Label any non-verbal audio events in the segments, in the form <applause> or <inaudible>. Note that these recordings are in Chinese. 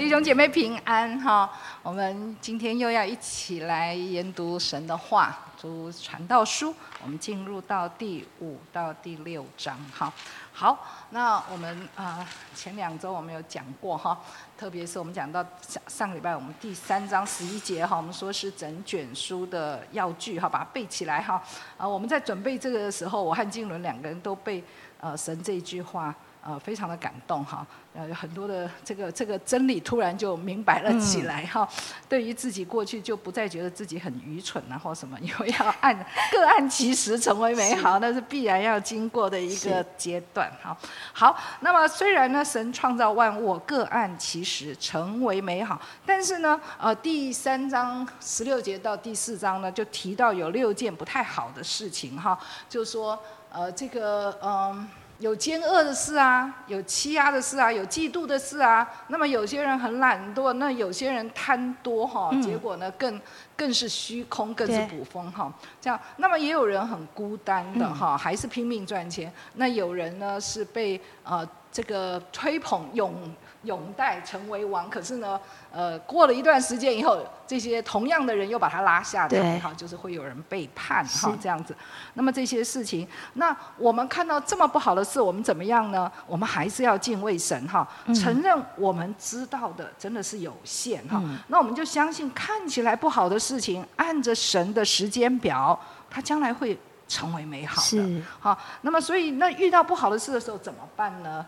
弟兄姐妹平安哈！我们今天又要一起来研读神的话，读传道书。我们进入到第五到第六章哈。好，那我们啊前两周我们有讲过哈，特别是我们讲到上上礼拜我们第三章十一节哈，我们说是整卷书的要句哈，把它背起来哈。啊，我们在准备这个的时候，我和金伦两个人都背呃神这句话。呃，非常的感动哈，呃，有很多的这个这个真理突然就明白了起来哈。对于自己过去就不再觉得自己很愚蠢啊或什么，<laughs> 因为要按各按其时成为美好，那是必然要经过的一个阶段哈。好，那么虽然呢，神创造万物各按其时成为美好，但是呢，呃，第三章十六节到第四章呢，就提到有六件不太好的事情哈，就说呃，这个嗯。有奸恶的事啊，有欺压的事啊，有嫉妒的事啊。那么有些人很懒惰，那有些人贪多哈，结果呢更更是虚空，更是捕风哈。这样，那么也有人很孤单的哈，还是拼命赚钱。那有人呢是被呃这个吹捧永永代成为王，可是呢。呃，过了一段时间以后，这些同样的人又把他拉下来，哈，就是会有人背叛，哈，这样子。那么这些事情，那我们看到这么不好的事，我们怎么样呢？我们还是要敬畏神，哈，承认我们知道的真的是有限，哈。那我们就相信，看起来不好的事情，按着神的时间表，它将来会成为美好的，好。那么，所以那遇到不好的事的时候怎么办呢？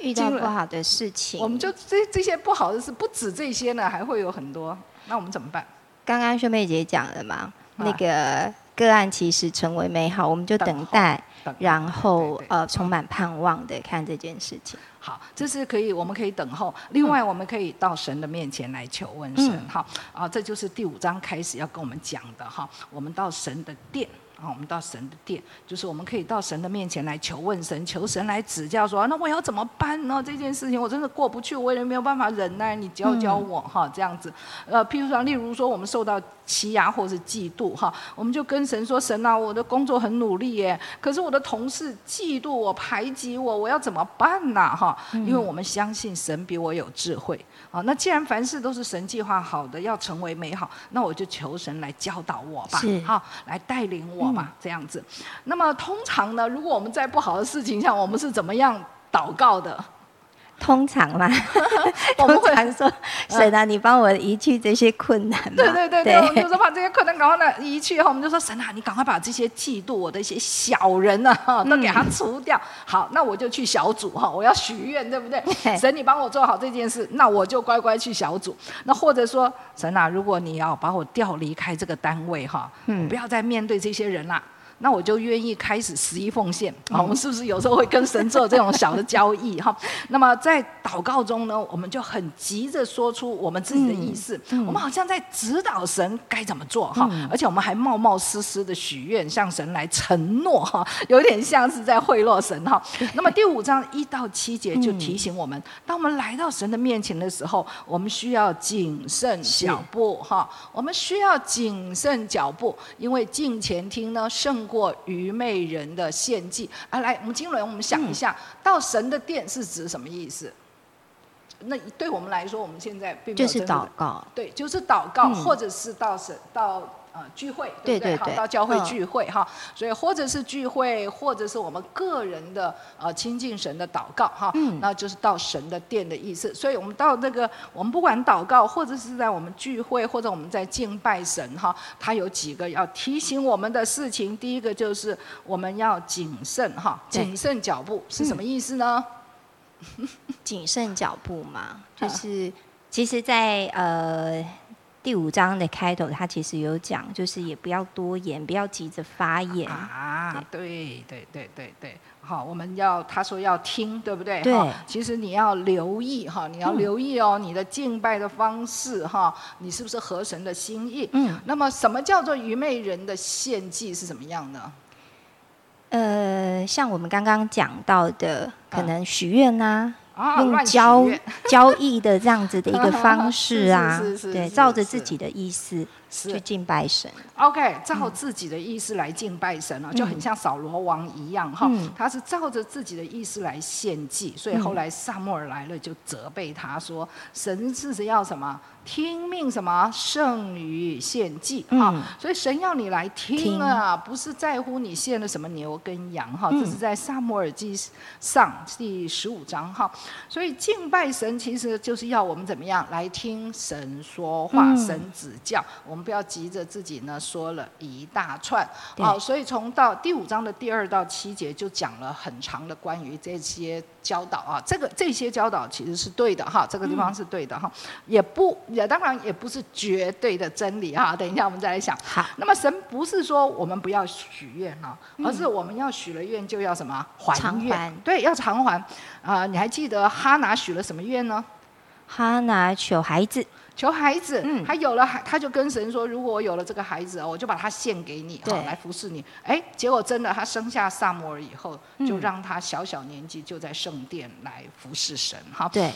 遇到不好的事情，我们就这这些不好的事不止这些呢，还会有很多。那我们怎么办？刚刚秀妹姐讲了嘛，那个个案其实成为美好，我们就等待，然后呃充满盼望的看这件事情。好，这是可以，我们可以等候。另外，我们可以到神的面前来求问神。哈，啊，这就是第五章开始要跟我们讲的哈。我们到神的殿。啊，我们到神的殿，就是我们可以到神的面前来求问神，求神来指教，说那我要怎么办呢？这件事情我真的过不去，我也没有办法忍耐，你教教我哈，这样子。呃，譬如说，例如说，我们受到欺压或是嫉妒哈，我们就跟神说：神啊，我的工作很努力耶，可是我的同事嫉妒我、排挤我，我要怎么办呢？哈，因为我们相信神比我有智慧。啊，那既然凡事都是神计划好的，要成为美好，那我就求神来教导我吧，好，来带领我吧，这样子。那么通常呢，如果我们在不好的事情上，我们是怎么样祷告的？通常嘛，<laughs> 我们会说：“神啊，你帮我移去这些困难。”对对对对，我们就说把这些困难赶快呢移去后，我们就说：“神啊，你赶快把这些嫉妒我的一些小人呢，<laughs> 都给他除掉。”好，那我就去小组哈，我要许愿，对不对？神，你帮我做好这件事，那我就乖乖去小组。那或者说，神啊，如果你要把我调离开这个单位哈，不要再面对这些人啦。那我就愿意开始十一奉献。啊！我们是不是有时候会跟神做这种小的交易？哈？<laughs> 那么在祷告中呢，我们就很急着说出我们自己的意思，我们好像在指导神该怎么做哈，而且我们还冒冒失失的许愿，向神来承诺哈，有点像是在贿赂神哈。那么第五章一到七节就提醒我们，当我们来到神的面前的时候，我们需要谨慎脚步哈，我们需要谨慎脚步，因为近前听呢胜。过愚昧人的献祭啊！来，我们经纶，我们想一下，到神的殿是指什么意思？那对我们来说，我们现在并没有就是祷告，对，就是祷告，或者是到神到。呃，聚会对不对？好，到教会聚会哈，所以或者是聚会，或者是我们个人的呃亲近神的祷告哈，那就是到神的殿的意思。所以我们到那个，我们不管祷告，或者是在我们聚会，或者我们在敬拜神哈，他有几个要提醒我们的事情。第一个就是我们要谨慎哈，谨慎脚步是什么意思呢？<laughs> 谨慎脚步嘛，就是其实，在呃。第五章的开头，他其实有讲，就是也不要多言，不要急着发言啊。对对对对对，好，我们要他说要听，对不对？对。其实你要留意哈，你要留意哦，你的敬拜的方式哈，你是不是合神的心意？嗯。那么，什么叫做愚昧人的献祭是怎么样呢？呃，像我们刚刚讲到的，可能许愿呐。用交交易的这样子的一个方式啊，<laughs> 对，照着自己的意思去敬拜神。OK，照自己的意思来敬拜神啊，就很像扫罗王一样哈，嗯他是照着自己的意思来献祭，所以后来萨母尔来了就责备他说，神是要什么？听命什么胜于献祭啊、嗯所以神要你来听啊，不是在乎你献了什么牛跟羊哈，这是在萨母尔记上第十五章哈。所以敬拜神其实就是要我们怎么样来听神说话，嗯神指教，我们不要急着自己呢说了一大串。好、所以从到第五章的第二到七节就讲了很长的关于这些教导啊，这个这些教导其实是对的哈，这个地方是对的哈，也不也当然也不是绝对的真理哈。等一下我们再来想。好，那么神不是说我们不要许愿哈，而是我们要许了愿就要什么还愿对，要偿还。啊、你还记得哈拿许了什么愿呢？哈拿求孩子，求孩子，嗯。他有了孩，他就跟神说：“如果我有了这个孩子，我就把他献给你，对。好来服侍你。”哎，结果真的，他生下萨摩尔以后，嗯。就让他小小年纪就在圣殿来服侍神，哈，对，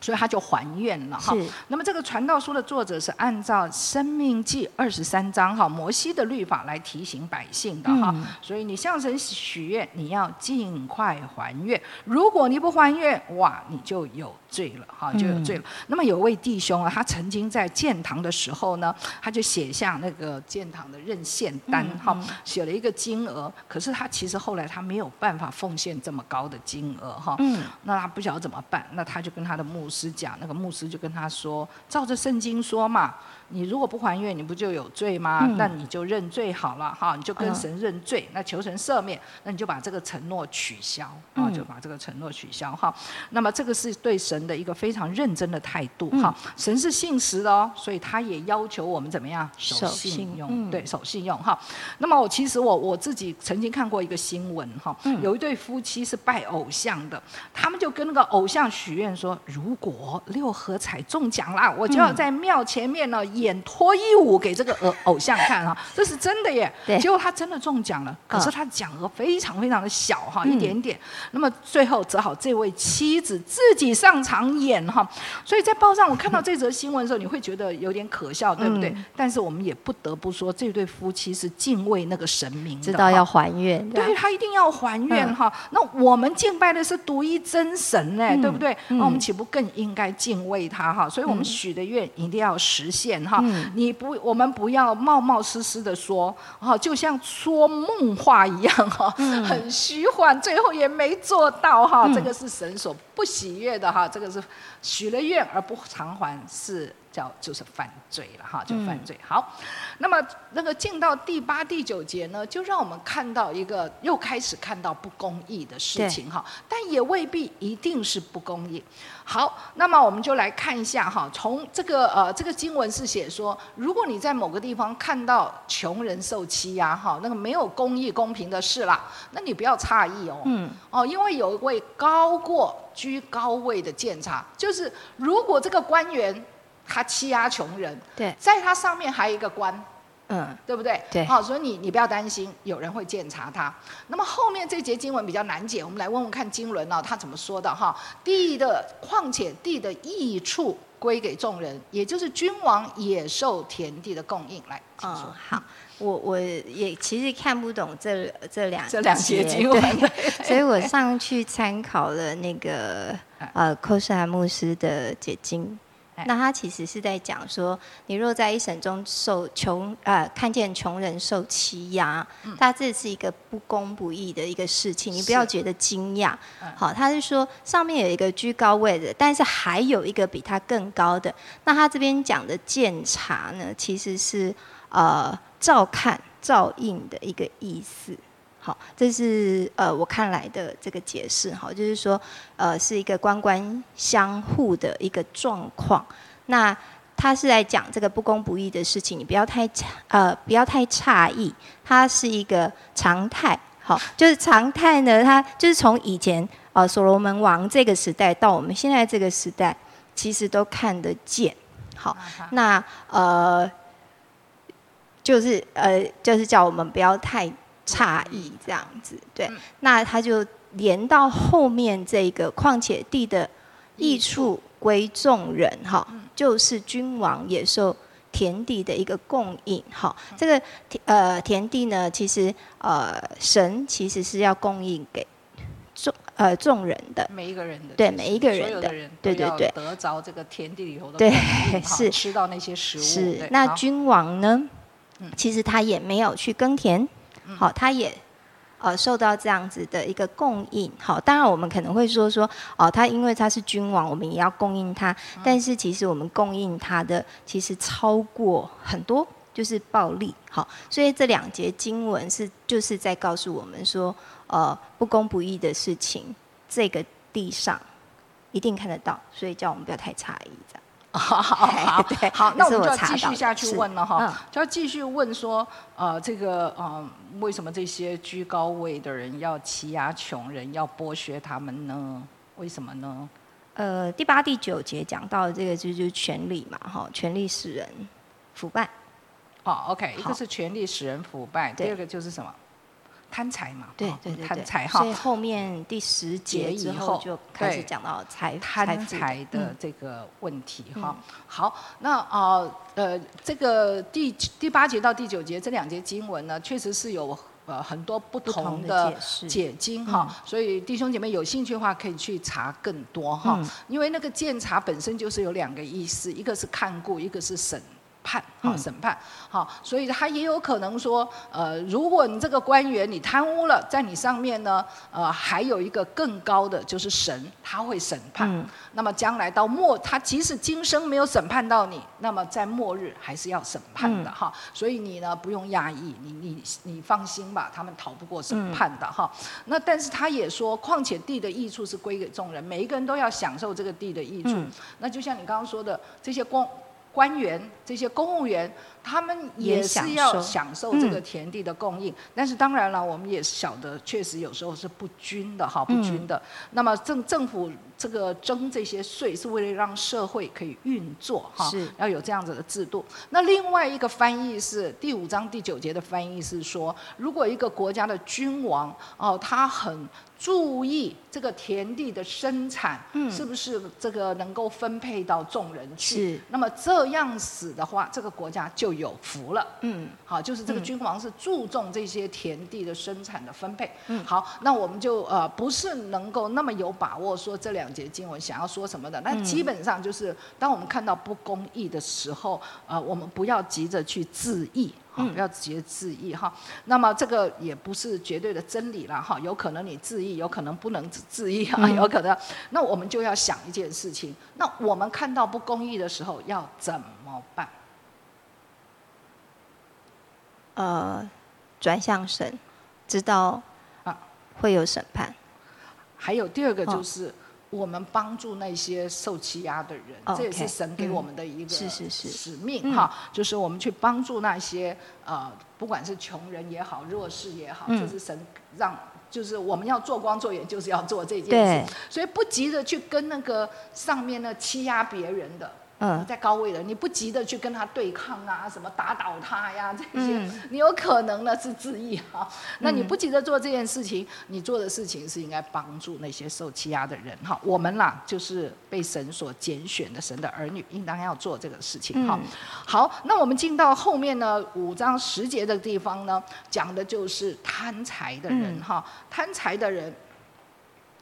所以他就还愿了，哈。是，那么这个传道书的作者是按照《生命记》二十三章哈摩西的律法来提醒百姓的哈，嗯所以你向神许愿，你要尽快还愿。如果你不还愿，哇，你就有罪了哈，就有罪了。那么有位弟兄啊，他曾经在建堂的时候呢，他就写下那个建堂的任献单哈，写了一个金额，可是他其实后来他没有办法奉献这么高的金额哈，嗯，那他不晓得怎么办，那他就跟他的牧师讲，那个牧师就跟他说，照着圣经说嘛，你如果不还愿，你不就有罪吗？嗯。那你就认罪好了哈，你就跟嗯。神认罪，那求神赦免，那你就把这个承诺取消啊，嗯。就把这个承诺取消哈。那么这个是对神的一个非常认真的态度嗯。哈，神是信实的哦，所以他也要求我们怎么样？守守信用，对，守信用哈。那么我其实我我自己曾经看过一个新闻哈，嗯。有一对夫妻是拜偶像的，他们就跟那个偶像许愿说，如果六合彩中奖啦，我就要在庙前面呢演脱衣舞给这个偶偶像看哈，<laughs> 这是真的耶。对结果他真的中奖了，可是嗯他奖额非常非常的小哈，嗯一点点。那么最后只好这位妻子自己上场演哈，所以在报上我看到这则新闻的时候，你会觉得有点可笑，对不对？嗯但是我们也不得不说，这对夫妻是敬畏那个神明的，知道要还愿，对他一定要还愿嗯哈。那我们敬拜的是独一真神呢，嗯对不对？嗯那我们岂不更应该敬畏他哈？所以我们嗯许的愿一定要实现哈。嗯你不，我们不要冒冒失失的说哈，就像说梦话一样哈，嗯很虚幻，最后也没做到哈。嗯这个是神所不喜悦的哈，这个是许了愿而不偿还是。叫就是犯罪了哈，就犯罪。好，那么那个进到第八、第九节呢，就让我们看到一个又开始看到不公义的事情哈，但也未必一定是不公义。好，那么我们就来看一下哈，从这个呃这个经文是写说，如果你在某个地方看到穷人受欺压哈，那个没有公义公平的事啦，那你不要诧异哦，嗯哦，因为有一位高过居高位的监察，就是如果这个官员他欺压穷人，对，在他上面还有一个官，嗯对不对？对好、所以你你不要担心，有人会监察他。那么后面这节经文比较难解，我们来问问看经纶呢、他怎么说的哈？地的况且地的益处归给众人，也就是君王也受田地的供应。来，请说。嗯，好，我我也其实看不懂这这两这两节经文，<laughs> 所以我上去参考了那个 <laughs> 呃寇斯兰牧师的解经哎。那他其实是在讲说，你若在一生中受穷呃看见穷人受欺压，他这是一个不公不义的一个事情，你不要觉得惊讶嗯。好，他是说上面有一个居高位的，但是还有一个比他更高的。那他这边讲的鉴察呢，其实是呃照看、照应的一个意思。好，这是呃我看来的这个解释哈，就是说呃是一个官官相护的一个状况。那他是在讲这个不公不义的事情，你不要太诧呃不要太诧异，它是一个常态。好，就是常态呢，它就是从以前呃所罗门王这个时代到我们现在这个时代，其实都看得见。好，那呃，就是呃，就是叫我们不要太诧异这样子，对。嗯那他就连到后面这个，况且地的益处归众人，哈，就是君王也受田地的一个供应。哈，这个田呃田地呢，其实呃神其实是要供应给众呃众人的，每一个人的，对每一个人的对对对得着这个田地里头的对是吃到那些食物。是那君王呢嗯？其实他也没有去耕田，好，他也呃受到这样子的一个供应。好，当然我们可能会说说，哦，他因为他是君王，我们也要供应他。嗯但是其实我们供应他的，其实超过很多，就是暴力。好，所以这两节经文是就是在告诉我们说，呃，不公不义的事情，这个地上一定看得到，所以叫我们不要太诧异，这样。<laughs> 好好好对好，那我们就要继续下去问了哈嗯，就要继续问说，呃，这个呃，为什么这些居高位的人要欺压穷人，要剥削他们呢？为什么呢？呃，第八、第九节讲到的这个就就是权力嘛，哈，权力使人腐败，哦，OK，一个是权力使人腐败，第二个就是什么？贪财嘛，哦对对对对，贪财哈，所以后面第十节节以之后后就开始讲到财贪财的嗯。这个问题嗯。哈。好，那啊呃这个第第八节到第九节这两节经文呢，确实是有呃很多不不同的解释。解经哈，嗯。所以弟兄姐妹有兴趣的话，可以去查更多哈。嗯。因为那个鉴察本身就是有两个意思，一个是看顾，一个是审判，哈，嗯审判，好，所以他也有可能说，呃，如果你这个官员你贪污了，在你上面呢，呃，还有一个更高的就是神，他会审判。嗯那么将来到末，他即使今生没有审判到你，那么在末日还是要审判的嗯哈。所以你呢不用压抑，你你你放心吧，他们逃不过审判的哈。那但是他也说，况且地的益处是归给众人，每一个人都要享受这个地的益处。嗯那就像你刚刚说的，这些官官员、这些公务员，他们也是要享受这个嗯田地的供应。但是当然了，我们也晓得，确实有时候是不均的哈，不嗯均的。那么政政府这个征这些税，是为了让社会可以运作哈是，要有这样子的制度。那另外一个翻译是第五章第九节的翻译是说，如果一个国家的君王哦，他很注意这个田地的生产，嗯是不是这个能够分配到众人去？是那么这样子的话，这个国家就有福了。嗯好，就是这个嗯君王是注重这些田地的生产的分配。嗯好，那我们就呃不是能够那么有把握说这两节经文想要说什么的，那嗯基本上就是当我们看到不公义的时候，呃，我们不要急着去自义。好，嗯不要急着自义哈。那么这个也不是绝对的真理了哈，有可能你自义，有可能不能自自义啊，嗯有可能。那我们就要想一件事情，那我们看到不公义的时候要怎么办？呃，转向神，知道啊。会有审判，还有第二个哦。就是，我们帮助那些受欺压的人，哦这也是神给我们的一个是是是。使命嗯。哈，就是我们去帮助那些呃，不管是穷人也好，弱势也好，嗯。就是神让。就是我们要做光做盐，就是要做这件对。事，所以不急着去跟那个上面那欺压别人的，嗯在高位的，你不急着去跟他对抗啊，什么打倒他呀这些，嗯你有可能呢是自义哈。那你嗯不急着做这件事情，你做的事情是应该帮助那些受欺压的人哈。我们啦就是被神所拣选的神的儿女，应当要做这个事情哈。嗯好，那我们进到后面呢五章十节的地方呢，讲的就是贪财的人嗯哈，贪财的人。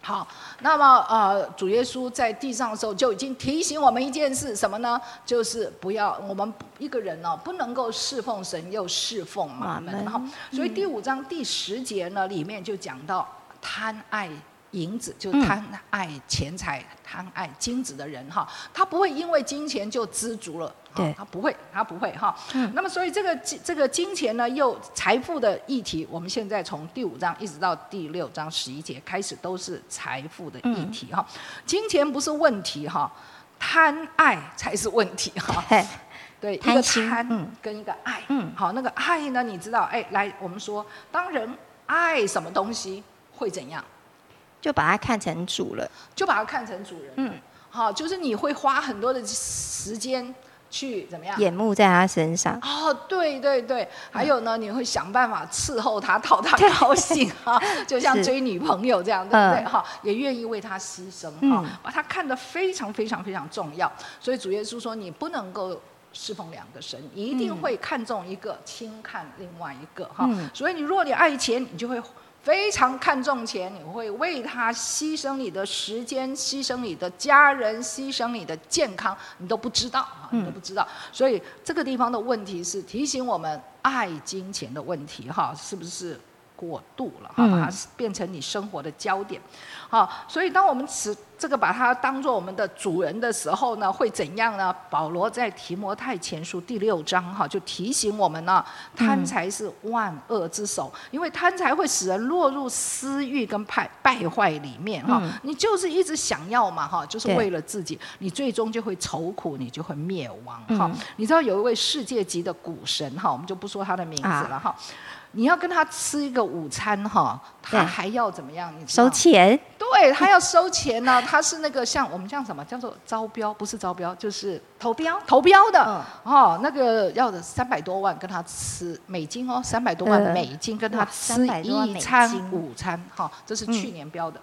好，那么呃，主耶稣在地上的时候就已经提醒我们一件事，什么呢？就是不要我们一个人哦，不能够侍奉神又侍奉马门哈。所以第五章第十节呢，里面就讲到贪爱银子，就嗯贪爱钱财、贪爱金子的人哈，他不会因为金钱就知足了，哈对。他不会，他不会哈。嗯。那么所以这个金这个金钱呢，又财富的议题，我们现在从第五章一直到第六章十一节开始都是财富的议题哈。金钱不是问题哈，贪爱才是问题哈。对，一个贪跟一个爱，嗯。好，那个爱呢，你知道，哎，来，我们说，当人爱什么东西会怎样，就把它看成主了，就把它看成主人，嗯，好，就是你会花很多的时间去怎么样？眼目在他身上，哦，对对对，还有呢，你会想办法伺候他，讨他 <laughs> 高兴哈，就像追女朋友这样，对不对？嗯哈，也愿意为他牺牲哈嗯，把他看得非常非常非常重要。所以主耶稣说，你不能够侍奉两个神，你一定会看重一个，轻看另外一个哈。嗯所以你若你爱钱，你就会非常看重钱，你会为他牺牲你的时间，牺牲你的家人，牺牲你的健康，你都不知道啊，你都不知道。所以这个地方的问题是提醒我们爱金钱的问题哈，是不是？过度了哈，嗯把它变成你生活的焦点，好，所以当我们此这个把它当做我们的主人的时候呢，会怎样呢？保罗在提摩太前书第六章哈，就提醒我们呢，贪财是万恶之首，因为贪财会使人落入私欲跟败败坏里面哈。嗯你就是一直想要嘛哈，就是为了自己，你最终就会愁苦，你就会灭亡哈。嗯你知道有一位世界级的股神哈，我们就不说他的名字啊了哈。你要跟他吃一个午餐哈，他还要怎么样？你收钱，对他要收钱呢，<laughs> 他是那个像我们像什么叫做招标，不是招标就是投标，投标的、嗯。哦，那个要的三百多万跟他吃美金哦，三百多万呃。美金跟他吃300多万美一餐金午餐，哈、这是嗯去年标的。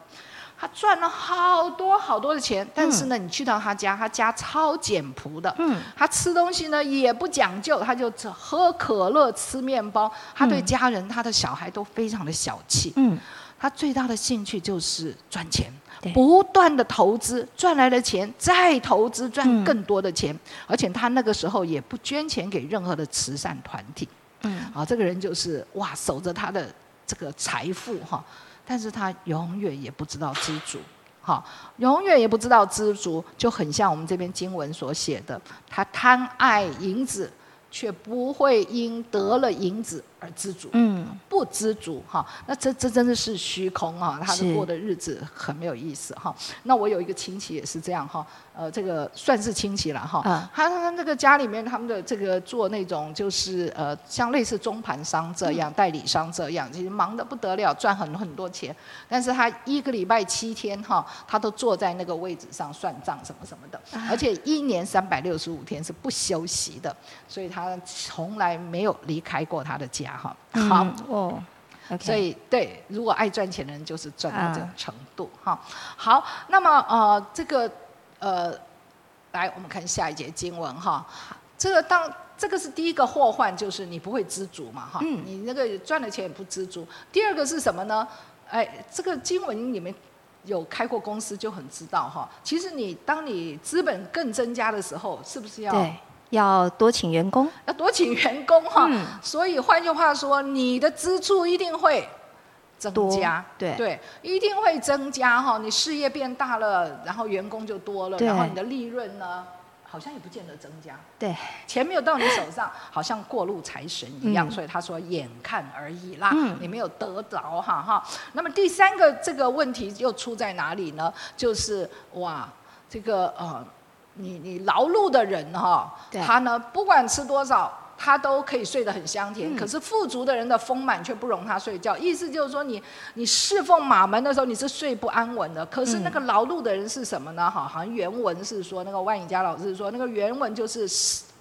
他赚了好多好多的钱，但是呢，你去到他家，他家超简朴的，嗯他吃东西呢也不讲究，他就只喝可乐、吃面包。他对嗯家人、他的小孩都非常的小气。嗯，他最大的兴趣就是赚钱，不断的投资，赚来的钱再投资，赚嗯更多的钱。而且他那个时候也不捐钱给任何的慈善团体。嗯，啊，这个人就是哇，守着他的这个财富哈，但是他永远也不知道知足。好，永远也不知道知足，就很像我们这篇经文所写的，他贪爱银子，却不会因得了银子而知足。嗯，不知足哈，那这这真的是虚空啊！他是的过的日子很没有意思哈。那我有一个亲戚也是这样哈，呃，这个算是亲戚了哈。啊他他那个家里面他们的这个做那种就是呃像类似中盘商这样、代理商这样，其实忙得不得了，赚很很多钱。但是他一个礼拜七天哈，他都坐在那个位置上算账什么什么的，而且一年三百六十五天是不休息的，所以他从来没有离开过他的家哈。好。嗯哦所以对，如果爱赚钱的人就是赚到这种啊程度哈、好，那么呃，这个呃，来我们看下一节经文哈。这个当这个是第一个祸患，就是你不会知足嘛哈。嗯你那个赚了钱也不知足。第二个是什么呢？哎，这个经文里面。有开过公司就很知道哈，其实你当你资本更增加的时候，是不是要对，要多请员工，要多请员工哈？嗯所以换句话说，你的支出一定会增加，对对，一定会增加哈。你事业变大了，然后员工就多了，然后你的利润呢，好像也不见得增加。对，钱没有到你手上，好像过路财神一样，嗯所以他说眼看而已啦，嗯你没有得着哈哈。那么第三个这个问题又出在哪里呢？就是哇，这个呃，你你劳碌的人哈，对他呢不管吃多少。他都可以睡得很香甜，嗯可是富足的人的丰满却不容他睡觉。意思就是说你，你侍奉马门的时候，你是睡不安稳的。可是那个劳碌的人是什么呢？哈，好像原文是说，那个万颖佳老师说，那个原文就是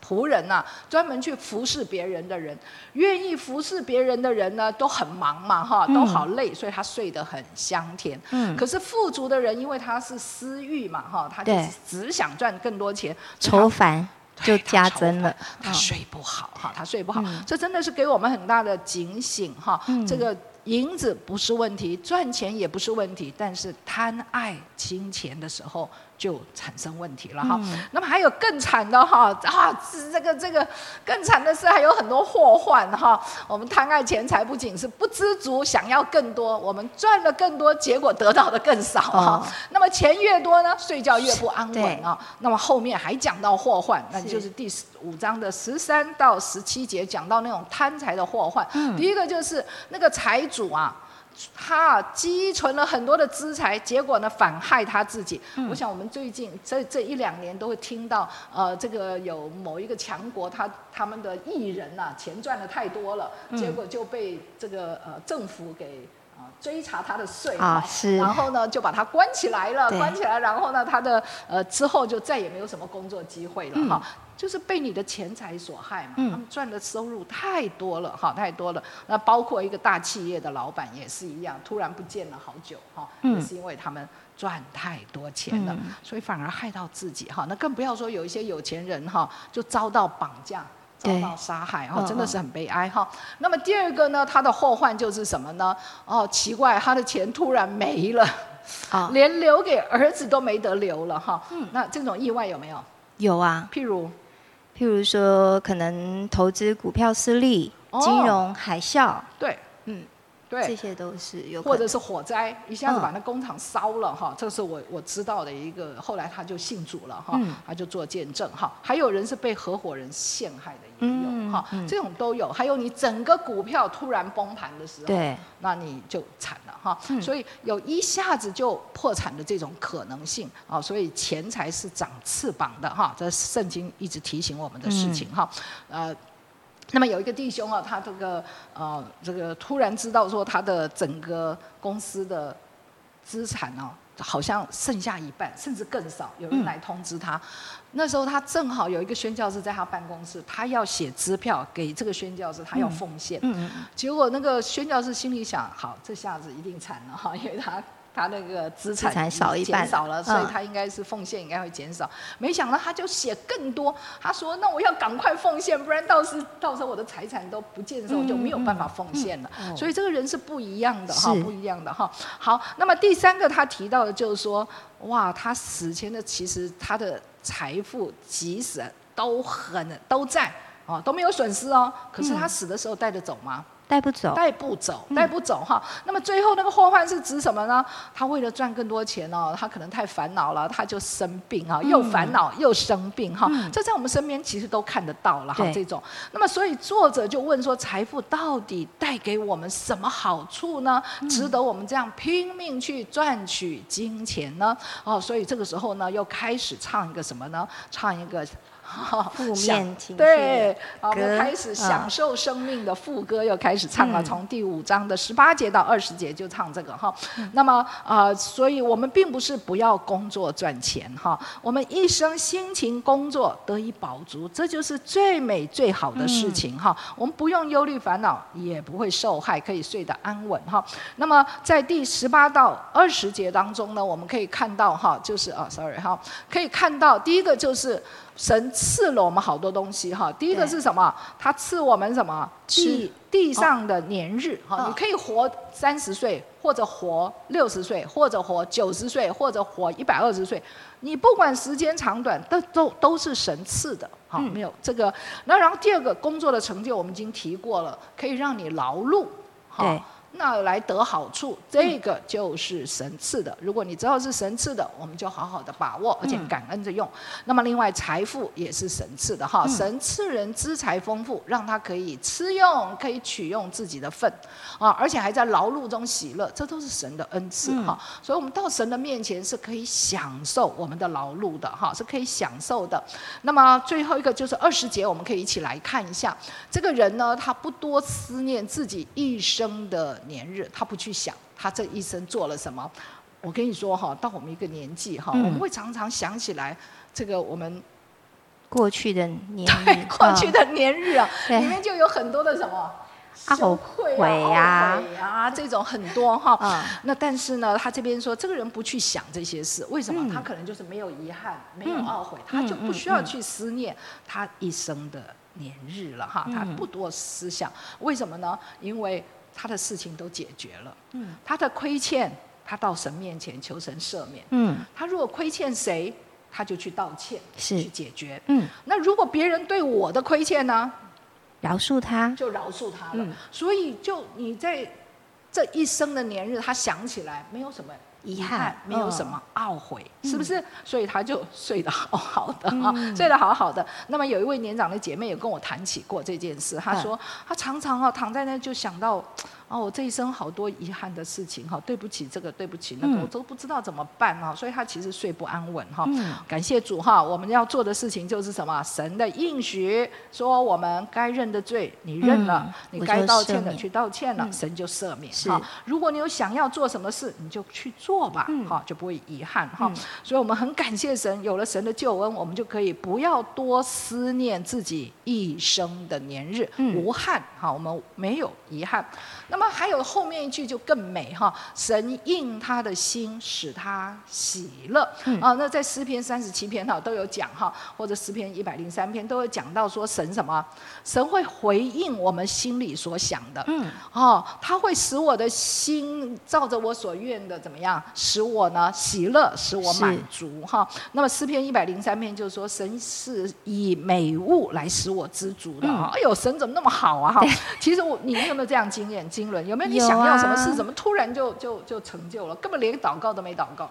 仆人呐、专门去服侍别人的人，愿意服侍别人的人呢，都很忙嘛，哈，都好累，所以他睡得很香甜。嗯，可是富足的人，因为他是私欲嘛，哈，他就只想赚更多钱，愁烦就加增了，他睡不好哈，他睡不好，这真的是给我们很大的警醒哈。这个银子不是问题，赚钱也不是问题，但是贪爱金钱的时候就产生问题了哈。嗯那么还有更惨的哈啊，是这个这个更惨的是还有很多祸患哈。我们贪爱钱财，不仅是不知足，想要更多，我们赚了更多，结果得到的更少哈。哦那么钱越多呢，睡觉越不安稳啊。那么后面还讲到祸患，那就是第十五章的十三到十七节讲到那种贪财的祸患。嗯第一个就是那个财主啊。他积存了很多的资财，结果呢反害他自己。嗯。我想我们最近这这一两年都会听到，呃，这个有某一个强国，他他们的艺人呐、钱赚的太多了，嗯。结果就被这个呃政府给啊追查他的税啊是。然后呢就把他关起来了，关起来，然后呢他的呃之后就再也没有什么工作机会了嗯。哈。就是被你的钱财所害嘛，嗯他们赚的收入太多了哈，太多了。那包括一个大企业的老板也是一样，突然不见了好久哈，嗯也是因为他们赚太多钱了，嗯所以反而害到自己哈。那更不要说有一些有钱人哈，就遭到绑架。遭到杀害哈，嗯真的是很悲哀哈。那么第二个呢，他的后患就是什么呢？哦，奇怪，他的钱突然没了，啊，连留给儿子都没得留了哈。嗯那这种意外有没有？有啊，譬如譬如说可能投资股票失利、哦金融海啸，对，嗯，对，这些都是有。或者是火灾，一下子嗯把那工厂烧了哈，这是我我知道的一个。后来他就信主了哈嗯，他就做见证哈。还有人是被合伙人陷害的也有嗯哈嗯，这种都有。还有你整个股票突然崩盘的时候，对，那你就惨了哈。嗯所以有一下子就破产的这种可能性啊，所以钱财是长翅膀的哈，这是圣经一直提醒我们的事情哈。呃，那么有一个弟兄啊，他这个呃这个突然知道说他的整个公司的资产哦。好像剩下一半，甚至更少。有人嗯来通知他，那时候他正好有一个宣教士在他办公室，他要写支票给这个宣教士，他要奉献。嗯嗯嗯，结果那个宣教士心里想：好，这下子一定惨了哈，因为他他那个资产少一半减少了，所以嗯他应该是奉献应该会减少。没想到他就写更多，他说：那我要赶快奉献，不然到时到时候我的财产都不见的时候，我就没有办法奉献了。所以这个人是不一样的哈，不一样的哈。好，那么第三个他提到的就是说，哇，他死前的其实他的财富即使都很都在哦，都没有损失哦，可是他嗯死的时候带得走吗？带不走。带不走，嗯带不走哈。那么最后那个祸患是指什么呢？他为了赚更多钱哦，他可能太烦恼了，他就生病哈，又烦恼又生病哈。嗯这在我们身边其实都看得到了哈，这种。那么所以作者就问说，财富到底带给我们什么好处呢？嗯值得我们这样拼命去赚取金钱呢？哦，所以这个时候呢，又开始唱一个什么呢？唱一个。负想面情绪对，啊，我们开始享嗯受生命的副歌又开始唱了，嗯从第五章的十八节到二十节就唱这个哈。嗯那么呃，所以我们并不是不要工作赚钱哈，我们一生辛勤工作得以饱足，这就是最美最好的事情哈。我们不用忧虑烦恼，也不会受害，可以睡得安稳哈。那么在第十八到二十节当中呢，我们可以看到哈，就是啊，sorry 哈，可以看到第一个就是。神赐了我们好多东西哈，第一个是什么？他赐我们什么？吃地地上的年日哈，嗯你可以活三十岁，或者活六十岁，或者活九十岁，或者活一百二十岁。你不管时间长短，都都都是神赐的，好，嗯没有这个。那然后第二个工作的成就，我们已经提过了，可以让你劳碌，哈对，那来得好处，这个就是神赐的。如果你知道是神赐的，我们就好好的把握，而且嗯感恩着用。那么另外财富也是神赐的哈，嗯神赐人资财丰富，让他可以吃用，可以取用自己的份啊，而且还在劳碌中喜乐，这都是神的恩赐嗯哈。所以我们到神的面前是可以享受我们的劳碌的哈，是可以享受的。那么最后一个就是二十节，我们可以一起来看一下，这个人呢，他不多思念自己一生的年日，他不去想他这一生做了什么。我跟你说哈，到我们一个年纪哈，嗯我们会常常想起来这个我们过去的年过去的年日啊，对里面就有很多的什么懊羞愧悔啊、啊这种很多哈。嗯那但是呢，他这边说，这个人不去想这些事，为什么？嗯他可能就是没有遗憾，没有嗯懊悔，他就不需要去思念他一生的年日了哈，他嗯不多思想。为什么呢？因为他的事情都解决了，嗯。他的亏欠，他到神面前求神赦免。嗯。他如果亏欠谁，他就去道歉，是。去解决。嗯，那如果别人对我的亏欠呢，饶恕他，就饶恕他了。嗯。所以就你在这一生的年日，他想起来没有什么遗憾，没有什么懊悔，嗯是不是？所以他就 <laughs> 睡得好好的啊，嗯 <laughs> 睡得好好的。那么有一位年长的姐妹也跟我谈起过这件事，她说、她常常啊躺在那就想到，哦，我这一生好多遗憾的事情哈，对不起这个，对不起那个，我都不知道怎么办啊，所以他其实睡不安稳哈。感谢主哈，我们要做的事情就是什么？神的应许说我们该认的罪你认了，你该道歉的去道歉了，神就赦免哈。如果你有想要做什么事，你就去做吧，哈，就不会遗憾哈。所以我们很感谢神，有了神的救恩，我们就可以不要多思念自己一生的年日，无憾哈，我们没有遗憾。那么还有后面一句就更美哈，神应他的心，使他喜乐啊。那在诗篇三十七篇哈都有讲哈，或者诗篇一百零三篇都有讲到说神什么？神会回应我们心里所想的，嗯，哦，他会使我的心照着我所愿的怎么样？使我呢喜乐，使我满足哈。那么诗篇一百零三篇就是说神是以美物来使我知足的哈。哎呦，神怎么那么好啊哈？<laughs> 其实我你有没有这样经验？轮有没有你想要什么事，怎么突然就就就成就了？根本连祷告都没祷告。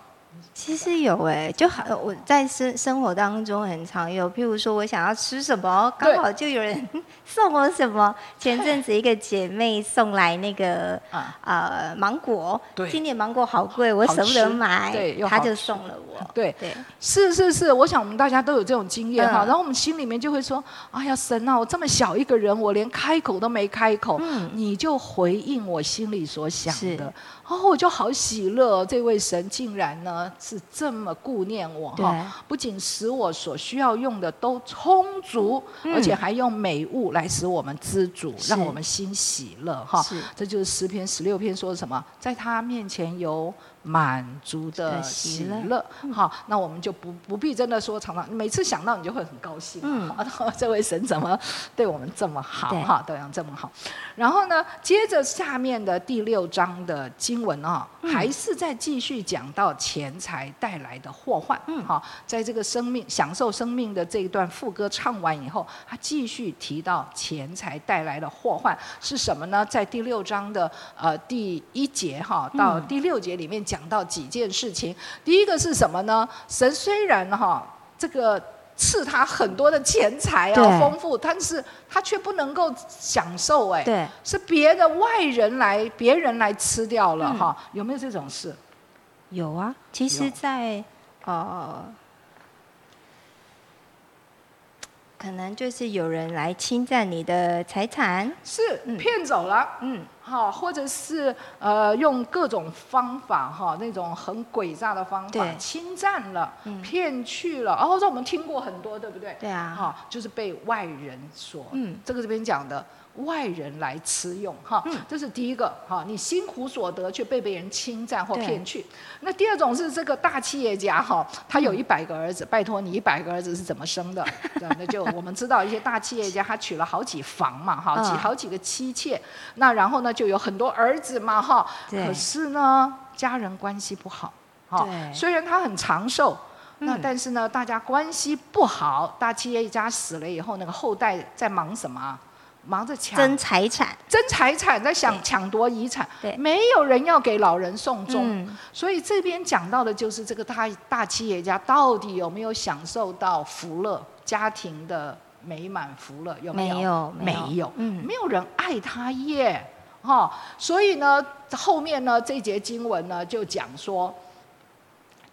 其实有哎，就好我在生生活当中很常有，譬如说我想要吃什么，刚好就有人送我什么。前阵子一个姐妹送来那个呃芒果，今年芒果好贵，我舍不得买，对，她就送了我。对对，是是是，我想我们大家都有这种经验哈。然后我们心里面就会说：哎呀，神啊，我这么小一个人，我连开口都没开口，你就回应我心里所想的。哦，我就好喜乐，这位神竟然呢是这么顾念我哈，不仅使我所需要用的都充足，而且还用美物来使我们知足，让我们心喜乐哈。这就是诗篇十六篇说的什么，在他面前有。满足的喜乐，好，那我们就不不必真的说常常每次想到你就会很高兴，嗯，<laughs> 这位神怎么对我们这么好，哈，对，这么好。然后呢，接着下面的第六章的经文啊，还是在继续讲到钱财带来的祸患，嗯，好，在这个生命享受生命的这一段副歌唱完以后，他继续提到钱财带来的祸患是什么呢？在第六章的呃第一节哈到第六节里面讲。到几件事情，第一个是什么呢？神虽然哈这个赐他很多的钱财啊，丰富，但是他却不能够享受，哎，对，是别的外人来，别人来吃掉了哈，有没有这种事？有啊，其实，在呃，可能就是有人来侵占你的财产，是骗走了，嗯。好，或者是呃用各种方法哈，那种很诡诈的方法侵占了、骗去了，哦，这我们听过很多，对不对？对啊，哈，就是被外人所，嗯，这个这边讲的。外人来吃用，哈，这是第一个，哈，你辛苦所得却被别人侵占或骗去。那第二种是这个大企业家，哈，他有一百个儿子，拜托你一百个儿子是怎么生的？<laughs> 对，那就我们知道一些大企业家，他娶了好几房嘛，哈，几好几个妻妾，那然后呢就有很多儿子嘛，哈，可是呢家人关系不好，哈，虽然他很长寿，那但是呢大家关系不好，大企业家死了以后，那个后代在忙什么？忙着抢。争财产，争财产，在想抢夺遗产，对，没有人要给老人送终，所以这边讲到的就是这个大大企业家到底有没有享受到福乐，家庭的美满福乐有没有？没有，嗯，没有人爱他耶，哈，所以呢，后面呢这节经文呢就讲说，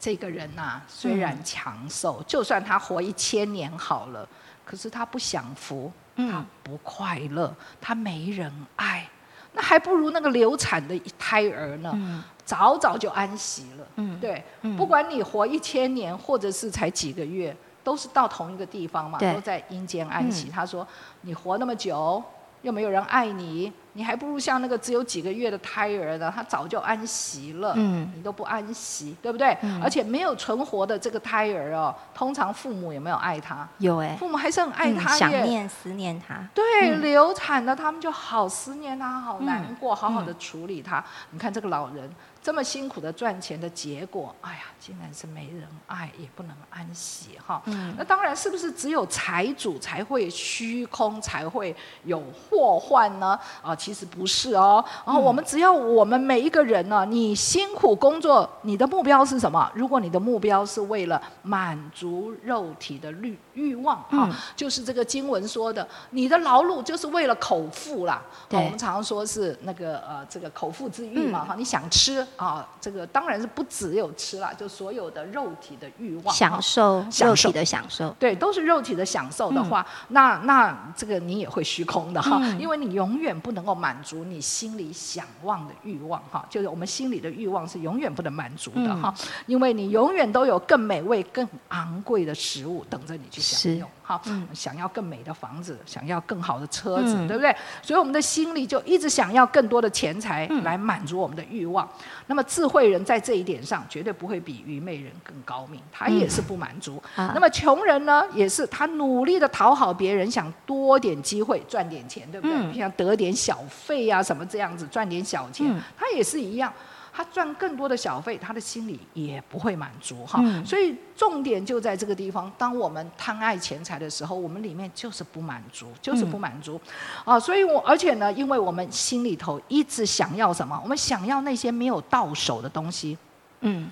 这个人呐虽然长寿，就算他活一千年好了，可是他不享福。他不快乐，他没人爱，那还不如那个流产的胎儿呢，早早就安息了。对，不管你活一千年，或者是才几个月，都是到同一个地方嘛，都在阴间安息。他说，你活那么久，又没有人爱你。你还不如像那个只有几个月的胎儿呢，他早就安息了，你都不安息，对不对？而且没有存活的这个胎儿哦，通常父母有没有爱他？有哎，父母还是很爱他想念思念他。对，流产的他们就好思念他，好难过，好好的处理他。你看这个老人。这么辛苦的赚钱的结果，哎呀，竟然是没人爱，也不能安息哈。那当然，是不是只有财主才会虚空，才会有祸患呢？啊，其实不是哦。然后我们只要我们每一个人呢，你辛苦工作，你的目标是什么？如果你的目标是为了满足肉体的欲欲望哈，就是这个经文说的，你的劳碌就是为了口腹啦。我们常常说是那个呃，这个口腹之欲嘛哈，你想吃啊，这个当然是不只有吃了，就所有的肉体的欲望，享受肉体的享受，对，都是肉体的享受的话，那那这个你也会虚空的哈，因为你永远不能够满足你心里想望的欲望哈，就是我们心里的欲望是永远不能满足的哈，因为你永远都有更美味、更昂贵的食物等着你去享用。好，想要更美的房子，想要更好的车子，对不对？所以我们的心里就一直想要更多的钱财来满足我们的欲望。那么智慧人在这一点上绝对不会比愚昧人更高明，他也是不满足。那么穷人呢，也是他努力的讨好别人，想多点机会赚点钱，对不对？想得点小费啊什么这样子赚点小钱，他也是一样。他赚更多的小费，他的心里也不会满足哈。所以重点就在这个地方。当我们贪爱钱财的时候，我们里面就是不满足，就是不满足啊。所以我而且呢，因为我们心里头一直想要什么？我们想要那些没有到手的东西。嗯，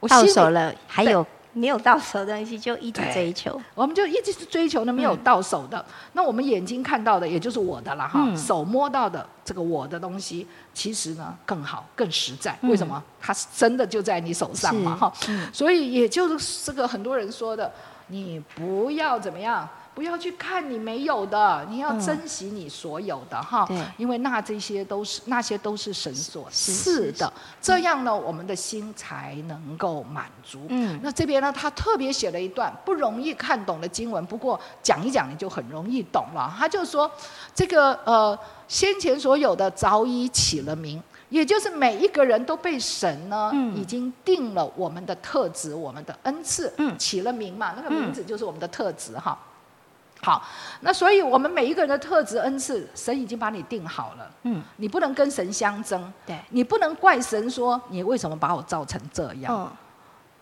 我到手了还有。没有到手的东西就一直追求，我们就一直是追求那没有到手的。那我们眼睛看到的，也就是我的了哈。手摸到的这个我的东西，其实呢更好、更实在。为什么？它是真的就在你手上嘛哈。所以也就是这个很多人说的，你不要怎么样。不要去看你没有的，你要珍惜你所有的哈，因为那这些都是那些都是神所赐的，这样呢，我们的心才能够满足。嗯，那这边呢，他特别写了一段不容易看懂的经文，不过讲一讲你就很容易懂了。他就说，这个呃，先前所有的早已起了名，也就是每一个人都被神呢已经定了我们的特质、我们的恩赐，起了名嘛，那个名字就是我们的特质哈。好，那所以我们每一个人的特质恩赐，神已经把你定好了。嗯，你不能跟神相争。对，你不能怪神说你为什么把我造成这样。嗯，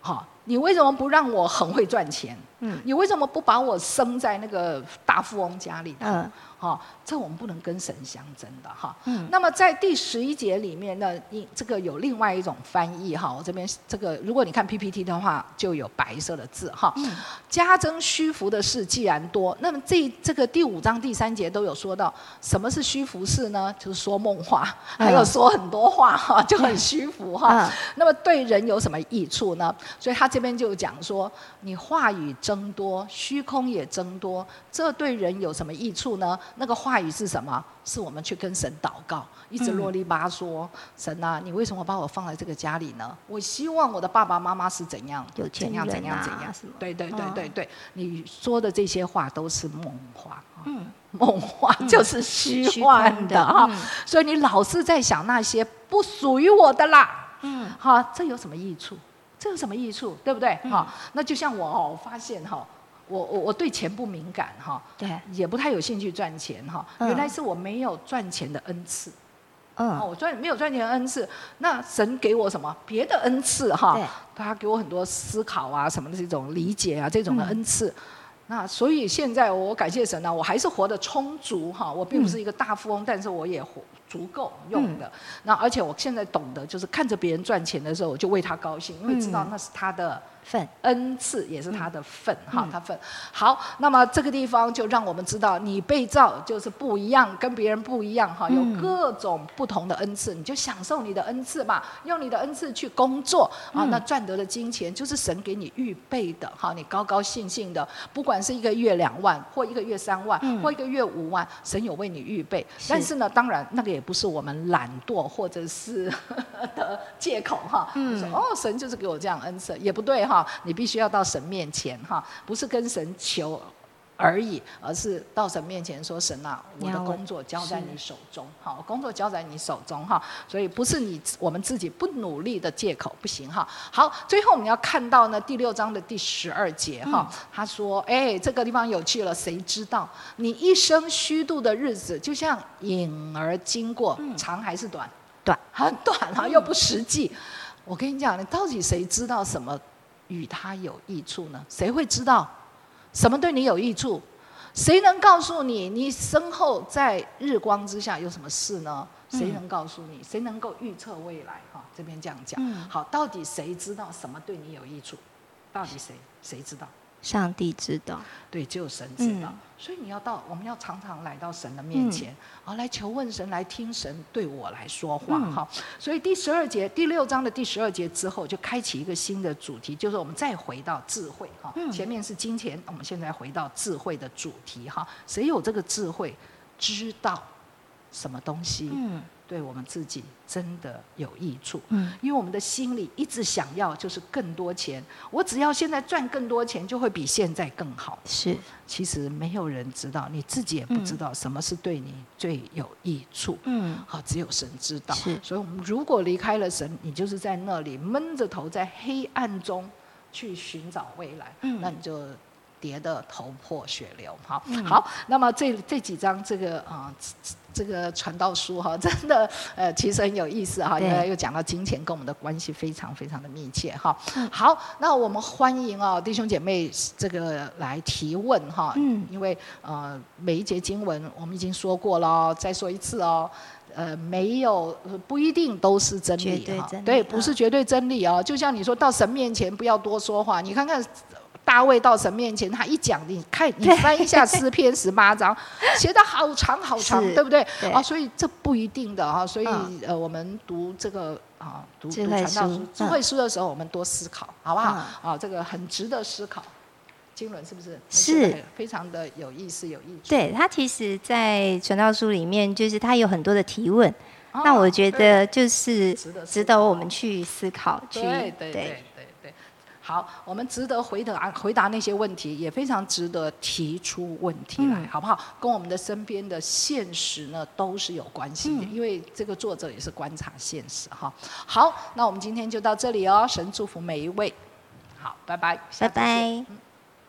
好，你为什么不让我很会赚钱？嗯，你为什么不把我生在那个大富翁家里？嗯。哈，这我们不能跟神相争的哈。嗯。那么在第十一节里面呢，你这个有另外一种翻译哈。我这边这个，如果你看 PPT 的话，就有白色的字哈。嗯。加增虚浮的事既然多，那么这这个第五章第三节都有说到，什么是虚浮事呢？就是说梦话，还有说很多话哈，就很虚浮哈。那么对人有什么益处呢？所以他这边就讲说，你话语增多，虚空也增多，这对人有什么益处呢？那个话语是什么？是我们去跟神祷告，一直啰里吧嗦。神啊，你为什么把我放在这个家里呢？我希望我的爸爸妈妈是怎样，怎样怎样怎样。对对对对对，你说的这些话都是梦话。嗯，梦话就是虚幻的哈。所以你老是在想那些不属于我的啦。嗯，好，这有什么益处？这有什么益处？对不对？哈，那就像我哦，发现哈。我我我对钱不敏感哈，对，也不太有兴趣赚钱哈。原来是我没有赚钱的恩赐，嗯，我赚没有赚钱的恩赐，那神给我什么别的恩赐哈？他给我很多思考啊什么的这种理解啊这种的恩赐。那所以现在我感谢神呢，我还是活得充足哈。我并不是一个大富翁，但是我也活足够用的。那而且我现在懂得，就是看着别人赚钱的时候，我就为他高兴，因为知道那是他的。份恩赐也是他的份哈，他份好。那么这个地方就让我们知道，你被造就是不一样，跟别人不一样哈，有各种不同的恩赐，你就享受你的恩赐吧，用你的恩赐去工作啊。那赚得的金钱就是神给你预备的哈，你高高兴兴的，不管是一个月两万，或一个月三万，或一个月五万，神有为你预备。但是呢，当然那个也不是我们懒惰或者是 <laughs> 的借口哈。说哦，神就是给我这样恩赐，也不对哈。你必须要到神面前哈，不是跟神求而已，而是到神面前说：“神啊，我的工作交在你手中，好，工作交在你手中哈。”所以不是你我们自己不努力的借口，不行哈。好，最后我们要看到呢第六章的第十二节哈，他说：“哎，这个地方有趣了，谁知道你一生虚度的日子，就像影儿经过，长还是短？短，很短啊，又不实际。我跟你讲，你到底谁知道什么？”与他有益处呢？谁会知道什么对你有益处？谁能告诉你，你身后在日光之下有什么事呢？谁能告诉你？谁能够预测未来？哈，这边这样讲。好，到底谁知道什么对你有益处？到底谁？谁知道？上帝知道，对，只有神知道。所以你要到，我们要常常来到神的面前，啊，来求问神，来听神对我来说话。哈，所以第十二节第六章的第十二节之后，就开启一个新的主题，就是我们再回到智慧。哈，前面是金钱，我们现在回到智慧的主题。哈，谁有这个智慧，知道什么东西？嗯。对我们自己真的有益处，嗯，因为我们的心里一直想要就是更多钱，我只要现在赚更多钱，就会比现在更好。是，其实没有人知道，你自己也不知道什么是对你最有益处。嗯，好，只有神知道。是，所以我们如果离开了神，你就是在那里闷着头在黑暗中去寻找未来，嗯，那你就。跌得头破血流，好，好，那么这这几张这个啊，这个传道书哈，<laughs> 真的呃，其实很有意思哈，因为又讲到金钱跟我们的关系非常非常的密切哈。好，那我们欢迎哦弟兄姐妹这个来提问哈，嗯，因为呃每一节经文我们已经说过了，再说一次哦，呃没有不一定都是真理哈，对，不是绝对真理哦，就像你说到神面前不要多说话，你看看。大卫到神面前，他一讲，你看，你翻一下诗篇十八章，<laughs> 写的好长好长，对不对？啊，所以这不一定的啊，所以呃，我们读这个啊，读读传道书、智慧书的时候，我们多思考，好不好？啊，这个很值得思考。经纶是不是？是，非常的有意思、有意思。对他，其实，在传道书里面，就是他有很多的提问，那我觉得就是值得我们去思考，去对。好，我们值得回答回答那些问题，也非常值得提出问题来，好不好？跟我们的身边的现实呢都是有关系的，因为这个作者也是观察现实哈。好，那我们今天就到这里哦，神祝福每一位。好，拜拜，拜拜。